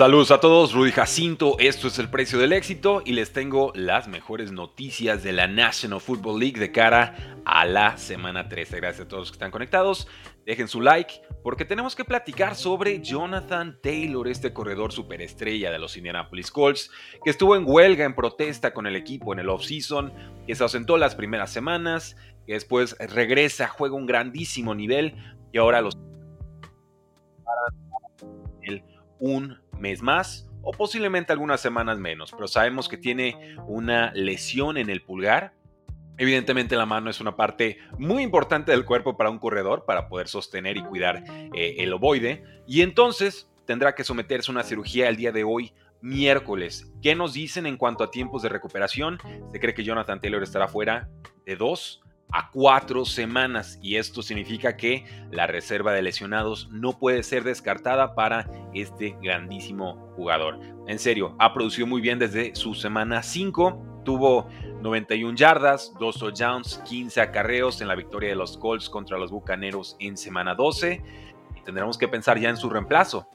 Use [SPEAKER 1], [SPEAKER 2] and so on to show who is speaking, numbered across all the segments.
[SPEAKER 1] Saludos a todos, Rudy Jacinto, esto es el precio del éxito y les tengo las mejores noticias de la National Football League de cara a la semana 13. Gracias a todos los que están conectados, dejen su like porque tenemos que platicar sobre Jonathan Taylor, este corredor superestrella de los Indianapolis Colts, que estuvo en huelga, en protesta con el equipo en el offseason, que se ausentó las primeras semanas, que después regresa, juega un grandísimo nivel y ahora los un mes más o posiblemente algunas semanas menos, pero sabemos que tiene una lesión en el pulgar. Evidentemente la mano es una parte muy importante del cuerpo para un corredor para poder sostener y cuidar eh, el ovoide y entonces tendrá que someterse a una cirugía el día de hoy miércoles. ¿Qué nos dicen en cuanto a tiempos de recuperación? Se cree que Jonathan Taylor estará fuera de dos a cuatro semanas y esto significa que la reserva de lesionados no puede ser descartada para este grandísimo jugador. En serio, ha producido muy bien desde su semana 5, tuvo 91 yardas, 2 touchdowns, 15 acarreos en la victoria de los Colts contra los Bucaneros en semana 12 y tendremos que pensar ya en su reemplazo.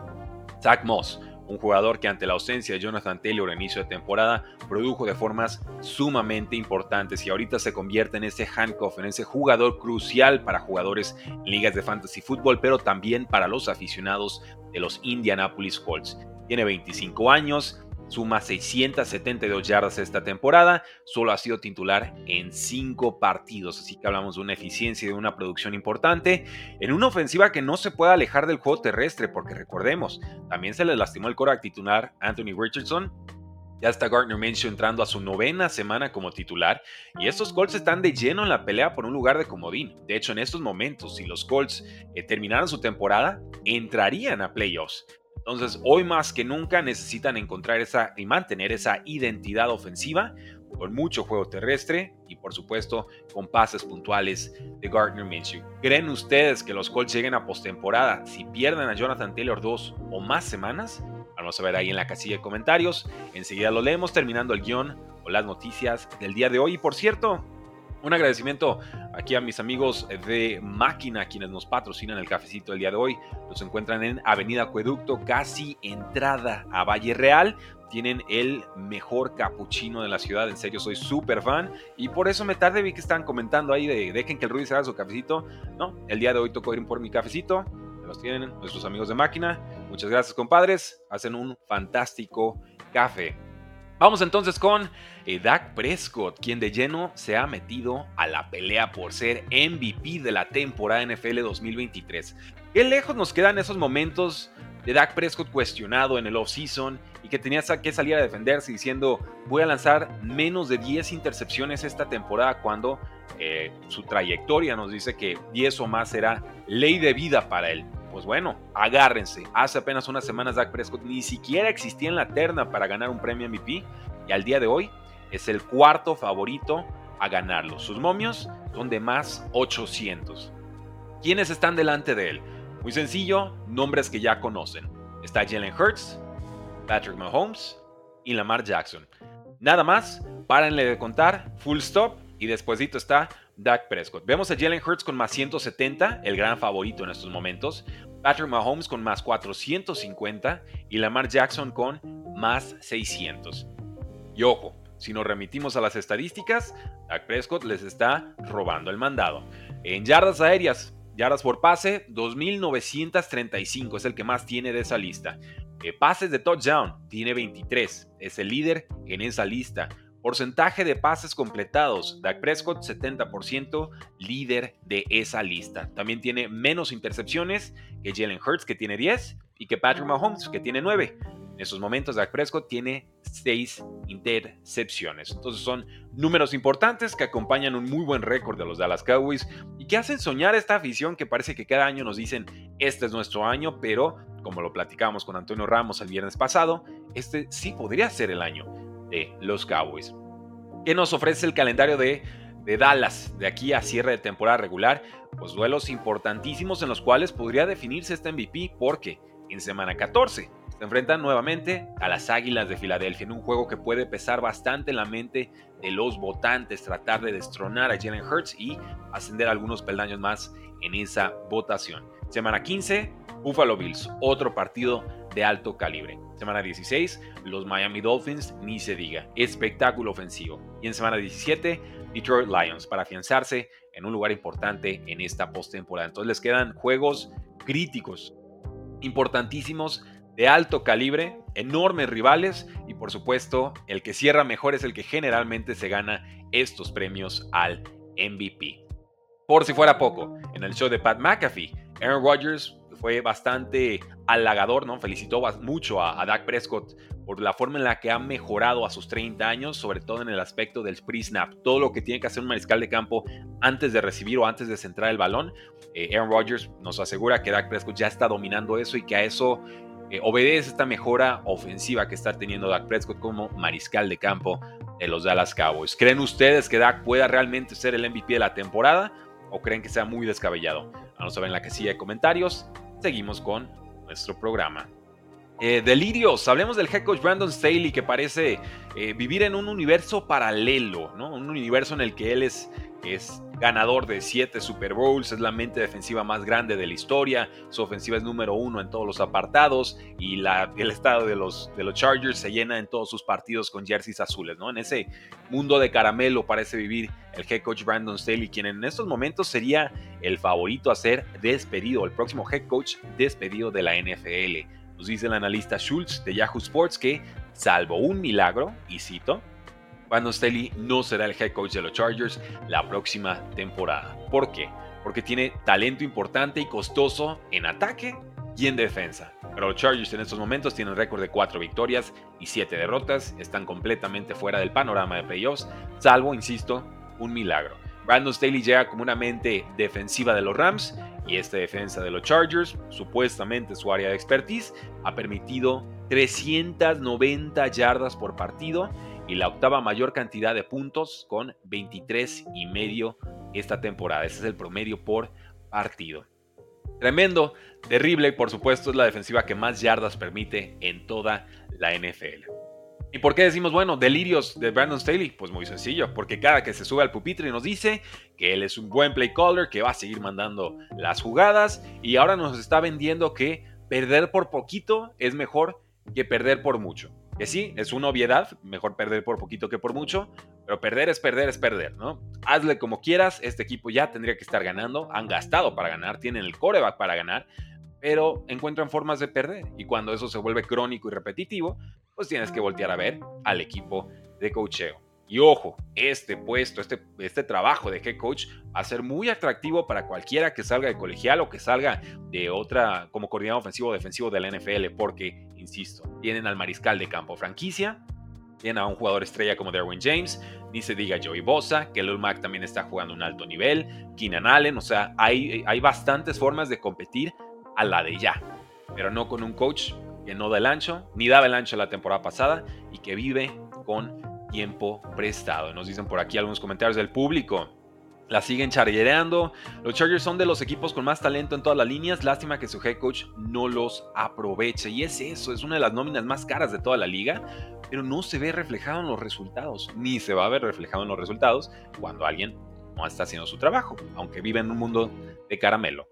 [SPEAKER 1] Zach Moss un jugador que ante la ausencia de Jonathan Taylor a inicio de temporada produjo de formas sumamente importantes y ahorita se convierte en ese handcuff, en ese jugador crucial para jugadores en ligas de fantasy fútbol, pero también para los aficionados de los Indianapolis Colts. Tiene 25 años, Suma 672 yardas esta temporada, solo ha sido titular en 5 partidos, así que hablamos de una eficiencia y de una producción importante en una ofensiva que no se puede alejar del juego terrestre, porque recordemos, también se le lastimó el coreback titular Anthony Richardson. Ya está Gardner Minshew entrando a su novena semana como titular y estos Colts están de lleno en la pelea por un lugar de comodín. De hecho, en estos momentos, si los Colts eh, terminaran su temporada, entrarían a playoffs. Entonces, hoy más que nunca necesitan encontrar esa y mantener esa identidad ofensiva con mucho juego terrestre y por supuesto con pases puntuales de Gardner Minshew. ¿Creen ustedes que los Colts lleguen a postemporada si pierden a Jonathan Taylor dos o más semanas? Vamos a ver ahí en la casilla de comentarios. Enseguida lo leemos terminando el guion o las noticias del día de hoy. Y por cierto, un agradecimiento aquí a mis amigos de Máquina, quienes nos patrocinan el cafecito del día de hoy. Los encuentran en Avenida Acueducto, casi entrada a Valle Real. Tienen el mejor capuchino de la ciudad, en serio soy súper fan. Y por eso me tardé, vi que están comentando ahí de dejen que el se haga su cafecito. No, el día de hoy tocó ir por mi cafecito. Los tienen nuestros amigos de Máquina. Muchas gracias, compadres. Hacen un fantástico café. Vamos entonces con eh, Dak Prescott, quien de lleno se ha metido a la pelea por ser MVP de la temporada NFL 2023. Qué lejos nos quedan esos momentos de Dak Prescott cuestionado en el offseason y que tenía que salir a defenderse diciendo voy a lanzar menos de 10 intercepciones esta temporada cuando eh, su trayectoria nos dice que 10 o más será ley de vida para él pues bueno, agárrense. Hace apenas unas semanas Dak Prescott ni siquiera existía en la terna para ganar un premio MVP y al día de hoy es el cuarto favorito a ganarlo. Sus momios son de más 800. ¿Quiénes están delante de él? Muy sencillo, nombres que ya conocen. Está Jalen Hurts, Patrick Mahomes y Lamar Jackson. Nada más, párenle de contar, full stop y despuesito está Dak Prescott. Vemos a Jalen Hurts con más 170, el gran favorito en estos momentos. Patrick Mahomes con más 450 y Lamar Jackson con más 600. Y ojo, si nos remitimos a las estadísticas, Dak Prescott les está robando el mandado. En yardas aéreas, yardas por pase, 2.935 es el que más tiene de esa lista. Eh, pases de touchdown, tiene 23, es el líder en esa lista. Porcentaje de pases completados. Dak Prescott 70%, líder de esa lista. También tiene menos intercepciones que Jalen Hurts, que tiene 10, y que Patrick Mahomes, que tiene 9. En esos momentos, Dak Prescott tiene seis intercepciones. Entonces son números importantes que acompañan un muy buen récord de los Dallas Cowboys y que hacen soñar esta afición que parece que cada año nos dicen, este es nuestro año, pero como lo platicamos con Antonio Ramos el viernes pasado, este sí podría ser el año de los Cowboys. ¿Qué nos ofrece el calendario de, de Dallas de aquí a cierre de temporada regular? Pues duelos importantísimos en los cuales podría definirse este MVP porque en semana 14 se enfrentan nuevamente a las Águilas de Filadelfia en un juego que puede pesar bastante en la mente de los votantes, tratar de destronar a Jalen Hurts y ascender algunos peldaños más en esa votación. Semana 15, Buffalo Bills, otro partido de alto calibre. Semana 16, los Miami Dolphins, ni se diga, espectáculo ofensivo. Y en semana 17, Detroit Lions, para afianzarse en un lugar importante en esta postemporada. Entonces les quedan juegos críticos, importantísimos de alto calibre, enormes rivales y por supuesto el que cierra mejor es el que generalmente se gana estos premios al MVP. Por si fuera poco, en el show de Pat McAfee, Aaron Rodgers fue bastante halagador, ¿no? Felicitó mucho a, a, Dak Prescott por la forma en la que ha mejorado a sus 30 años, sobre todo en el aspecto del pre-snap, todo lo que tiene que hacer un mariscal de campo antes de recibir o antes de centrar el balón. Eh, Aaron Rodgers nos asegura que Dak Prescott ya está dominando eso y que a eso eh, obedece esta mejora ofensiva que está teniendo Dak Prescott como mariscal de campo de los Dallas Cowboys. ¿Creen ustedes que Dak pueda realmente ser el MVP de la temporada o creen que sea muy descabellado? Vamos a ver en la casilla de comentarios. Seguimos con nuestro programa. Eh, delirios, hablemos del head coach Brandon Staley que parece eh, vivir en un universo paralelo, ¿no? un universo en el que él es ganador de 7 Super Bowls, es la mente defensiva más grande de la historia, su ofensiva es número uno en todos los apartados y el estado de los, Chargers se llena en todos sus partidos con jerseys azules. En ese mundo de caramelo parece vivir el head coach Brandon Staley, quien en estos momentos sería el favorito a ser despedido, el próximo head coach despedido de la NFL. Nos dice el analista Schultz de Yahoo Sports que, salvo un milagro, y cito, Brandon Staley no será el head coach de los Chargers la próxima temporada. ¿Por qué? Porque tiene talento importante y costoso en ataque y en defensa. Pero los Chargers en estos momentos tienen récord de 4 victorias y 7 derrotas, están completamente fuera del panorama de playoffs, salvo, insisto, un milagro. Brandon Staley llega como una mente defensiva de los Rams y esta defensa de los Chargers, supuestamente su área de expertise, ha permitido 390 yardas por partido y la octava mayor cantidad de puntos con 23 y medio esta temporada. Ese es el promedio por partido. Tremendo, terrible, por supuesto, es la defensiva que más yardas permite en toda la NFL. ¿Y por qué decimos, bueno, delirios de Brandon Staley? Pues muy sencillo, porque cada que se sube al pupitre nos dice que él es un buen play caller, que va a seguir mandando las jugadas y ahora nos está vendiendo que perder por poquito es mejor que perder por mucho. Que sí, es una obviedad, mejor perder por poquito que por mucho, pero perder es perder, es perder, ¿no? Hazle como quieras, este equipo ya tendría que estar ganando, han gastado para ganar, tienen el coreback para ganar, pero encuentran formas de perder. Y cuando eso se vuelve crónico y repetitivo, pues tienes que voltear a ver al equipo de cocheo. Y ojo, este puesto, este, este trabajo de head coach va a ser muy atractivo para cualquiera que salga de colegial o que salga de otra como coordinador ofensivo o defensivo de la NFL, porque, insisto, tienen al mariscal de campo franquicia, tienen a un jugador estrella como Derwin James, ni se diga Joey Bosa, que el Mack también está jugando un alto nivel, Keenan Allen, o sea, hay, hay bastantes formas de competir a la de ya, pero no con un coach que no da el ancho, ni daba el ancho la temporada pasada y que vive con tiempo prestado. Nos dicen por aquí algunos comentarios del público. La siguen charlereando. Los Chargers son de los equipos con más talento en todas las líneas. Lástima que su head coach no los aproveche. Y es eso, es una de las nóminas más caras de toda la liga. Pero no se ve reflejado en los resultados. Ni se va a ver reflejado en los resultados cuando alguien no está haciendo su trabajo. Aunque vive en un mundo de caramelo.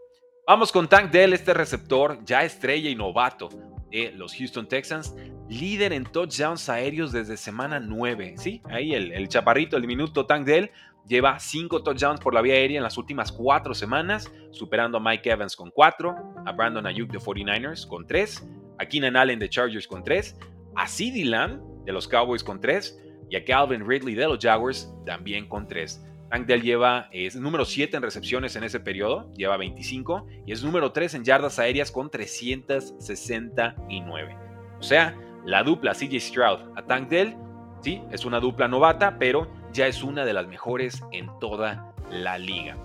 [SPEAKER 1] Vamos con Tank Dell, este receptor ya estrella y novato de los Houston Texans, líder en touchdowns aéreos desde semana 9. Sí, ahí el, chaparrito, el diminuto Tank Dell, lleva 5 touchdowns por la vía aérea en las últimas 4 semanas, superando a Mike Evans con 4, a Brandon Ayuk de 49ers con 3, a Keenan Allen de Chargers con 3, a CeeDee Lamb de los Cowboys con 3 y a Calvin Ridley de los Jaguars también con 3. Tank Dell lleva, es número 7 en recepciones en ese periodo, lleva 25, y es número 3 en yardas aéreas con 369. O sea, la dupla CJ Stroud a Tank sí, es una dupla novata, pero ya es una de las mejores en toda la liga.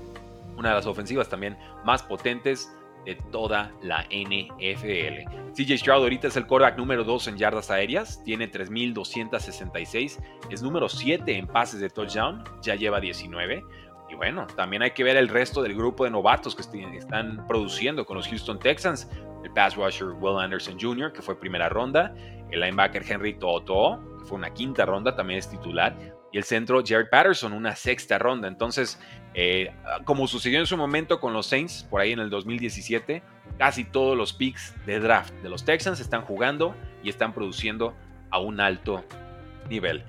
[SPEAKER 1] Una de las ofensivas también más potentes de toda la NFL. CJ Stroud ahorita es el quarterback número 2 en yardas aéreas, tiene 3.266, es número 7 en pases de touchdown, ya lleva 19. Y bueno, también hay que ver el resto del grupo de novatos que están produciendo con los Houston Texans. El pass rusher Will Anderson Jr., que fue primera ronda. El linebacker Henry Toto, que fue una quinta ronda, también es titular. Y el centro Jared Patterson, una sexta ronda. Entonces, eh, como sucedió en su momento con los Saints, por ahí en el 2017, casi todos los picks de draft de los Texans están jugando y están produciendo a un alto nivel.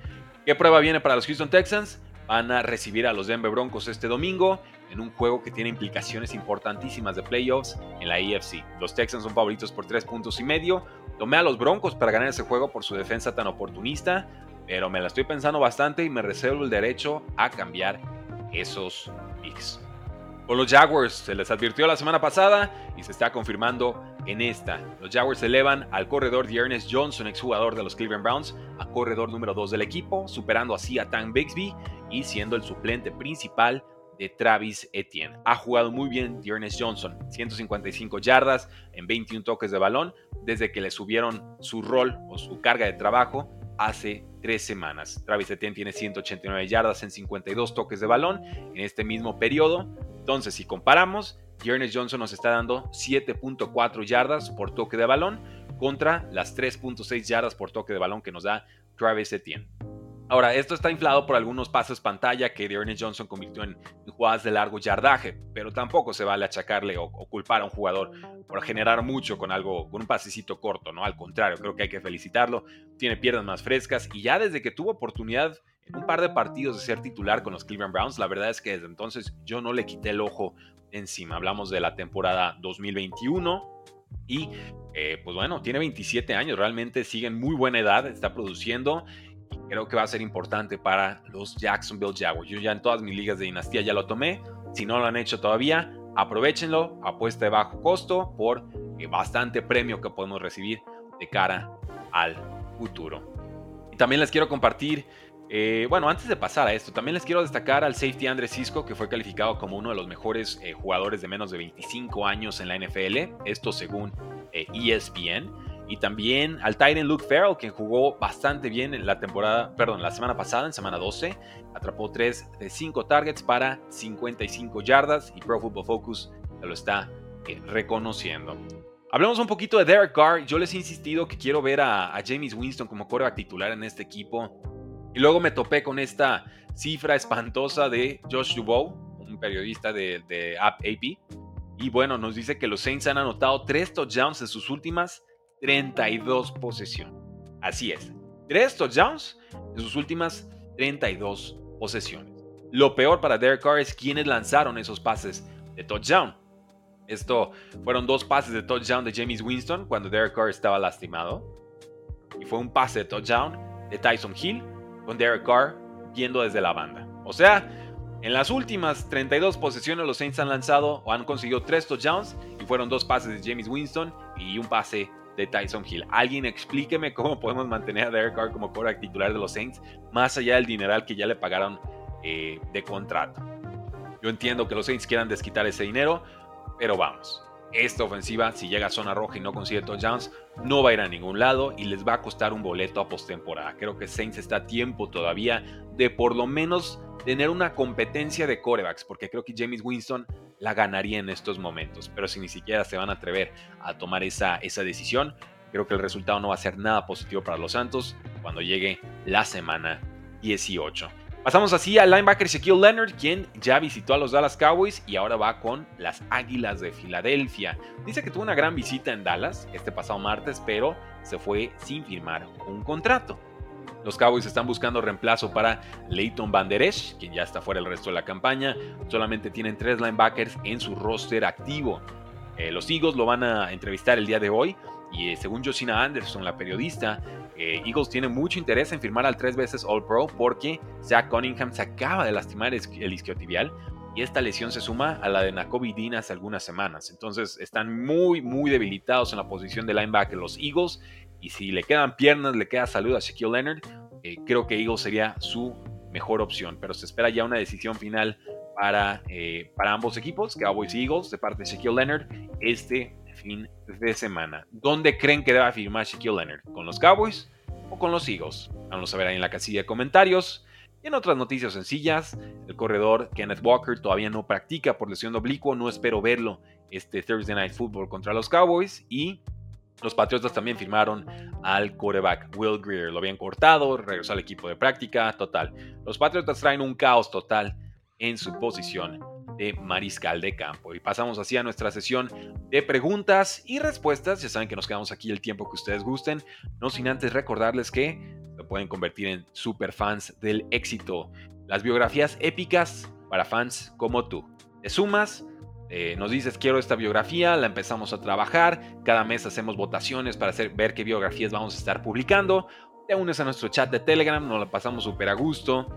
[SPEAKER 1] ¿Qué prueba viene para los Houston Texans? Van a recibir a los Denver Broncos este domingo en un juego que tiene implicaciones importantísimas de playoffs en la AFC. Los Texans son favoritos por tres puntos y medio. Tomé a los Broncos para ganar ese juego por su defensa tan oportunista, pero me la estoy pensando bastante y me reservo el derecho a cambiar esos picks. Con los Jaguars se les advirtió la semana pasada y se está confirmando en esta. Los Jaguars elevan al corredor de Ernest Johnson, exjugador de los Cleveland Browns, a corredor número 2 del equipo, superando así a Tank Bixby y siendo el suplente principal de Travis Etienne. Ha jugado muy bien Ernest Johnson, 155 yardas en 21 toques de balón desde que le subieron su rol o su carga de trabajo hace tres semanas. Travis Etienne tiene 189 yardas en 52 toques de balón en este mismo periodo. Entonces, si comparamos, Ernest Johnson nos está dando 7.4 yardas por toque de balón contra las 3.6 yardas por toque de balón que nos da Travis Etienne. Ahora, esto está inflado por algunos pases pantalla que Ernest Johnson convirtió en, jugadas de largo yardaje, pero tampoco se vale achacarle o, culpar a un jugador por generar mucho con algo, con un pasecito corto, ¿no? Al contrario, creo que hay que felicitarlo. Tiene piernas más frescas y ya desde que tuvo oportunidad en un par de partidos de ser titular con los Cleveland Browns, la verdad es que desde entonces yo no le quité el ojo encima. Hablamos de la temporada 2021 y eh, pues bueno, tiene 27 años, realmente sigue en muy buena edad, está produciendo creo que va a ser importante para los Jacksonville Jaguars. Yo ya en todas mis ligas de dinastía ya lo tomé. Si no lo han hecho todavía, aprovechenlo. Apuesta de bajo costo por eh, bastante premio que podemos recibir de cara al futuro. Y también les quiero compartir, eh, bueno, antes de pasar a esto, también les quiero destacar al safety Andre Cisco, que fue calificado como uno de los mejores eh, jugadores de menos de 25 años en la NFL. Esto según ESPN. Y también al Titan Luke Farrell, quien jugó bastante bien en la temporada, perdón, la semana pasada, en semana 12. Atrapó 3 de 5 targets para 55 yardas y Pro Football Focus lo está eh, reconociendo. Hablemos un poquito de Derek Carr. Yo les he insistido que quiero ver a, James Winston como coreback titular en este equipo. Y luego me topé con esta cifra espantosa de Josh Dubow, un periodista de, de AP. Y bueno, nos dice que los Saints han anotado 3 touchdowns en sus últimas 32 posesiones. Así es, 3 touchdowns en sus últimas 32 posesiones. Lo peor para Derek Carr es quienes lanzaron esos pases de touchdown. Esto fueron dos pases de touchdown de James Winston cuando Derek Carr estaba lastimado. Y fue un pase de touchdown de Tyson Hill con Derek Carr viendo desde la banda. O sea, en las últimas 32 posesiones los Saints han lanzado o han conseguido 3 touchdowns y fueron dos pases de James Winston y un pase de Tyson Hill. Alguien explíqueme cómo podemos mantener a Derek Carr como quarterback titular de los Saints, más allá del dineral que ya le pagaron eh, de contrato. Yo entiendo que los Saints quieran desquitar ese dinero, pero vamos. Esta ofensiva, si llega a zona roja y no consigue touchdowns, no va a ir a ningún lado y les va a costar un boleto a postemporada. Creo que Saints está a tiempo todavía de por lo menos tener una competencia de corebacks, porque creo que James Winston la ganaría en estos momentos. Pero si ni siquiera se van a atrever a tomar esa, esa decisión, creo que el resultado no va a ser nada positivo para los Santos cuando llegue la semana 18. Pasamos así al linebacker Shaquille Leonard, quien ya visitó a los Dallas Cowboys y ahora va con las Águilas de Filadelfia. Dice que tuvo una gran visita en Dallas este pasado martes, pero se fue sin firmar un contrato. Los Cowboys están buscando reemplazo para Leighton Van Der Esch, quien ya está fuera el resto de la campaña. Solamente tienen tres linebackers en su roster activo. Eh, los Eagles lo van a entrevistar el día de hoy y eh, según Josina Anderson, la periodista, eh, Eagles tiene mucho interés en firmar al tres veces All Pro porque Zach Cunningham se acaba de lastimar el isquiotibial y esta lesión se suma a la de Nakobe Dean hace algunas semanas. Entonces están muy, muy debilitados en la posición de linebacker los Eagles y si le quedan piernas, le queda salud a Shaquille Leonard, eh, creo que Eagles sería su mejor opción. Pero se espera ya una decisión final para, eh, para ambos equipos, Cowboys y Eagles, de parte de Shaquille Leonard, este fin de semana. ¿Dónde creen que deba firmar Shaquille Leonard? ¿Con los Cowboys o con los Eagles? Vamos a saber ahí en la casilla de comentarios. Y en otras noticias sencillas, el corredor Kenneth Walker todavía no practica por lesión de oblicuo, no espero verlo este Thursday Night Football contra los Cowboys y los Patriotas también firmaron al quarterback Will Greer. Lo habían cortado, regresó al equipo de práctica, total. Los Patriotas traen un caos total en su posición de mariscal de campo. Y pasamos así a nuestra sesión de preguntas y respuestas. Ya saben que nos quedamos aquí el tiempo que ustedes gusten. No sin antes recordarles que se pueden convertir en super fans del éxito. Las biografías épicas para fans como tú. Te sumas eh, nos dices, quiero esta biografía, la empezamos a trabajar, cada mes hacemos votaciones para ver qué biografías vamos a estar publicando, te unes a nuestro chat de Telegram, nos la pasamos súper a gusto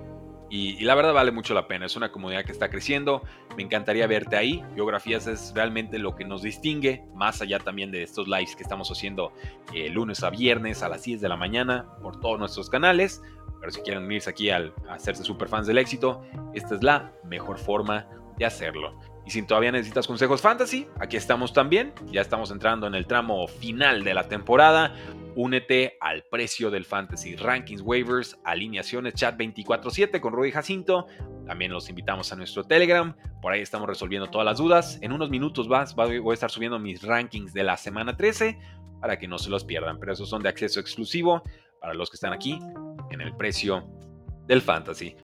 [SPEAKER 1] y, la verdad vale mucho la pena, es una comunidad que está creciendo, me encantaría verte ahí, biografías es realmente lo que nos distingue, más allá también de estos lives que estamos haciendo eh, lunes a viernes a las 10 de la mañana por todos nuestros canales, pero si quieren unirse aquí al, hacerse super fans del éxito, esta es la mejor forma de hacerlo. Y si todavía necesitas consejos fantasy, aquí estamos también. Ya estamos entrando en el tramo final de la temporada. Únete al precio del fantasy, rankings, waivers, alineaciones, chat 24/7 con Rudy Jacinto. También los invitamos a nuestro Telegram. Por ahí estamos resolviendo todas las dudas. En unos minutos más voy a estar subiendo mis rankings de la semana 13 para que no se los pierdan. Pero esos son de acceso exclusivo para los que están aquí en el precio del fantasy.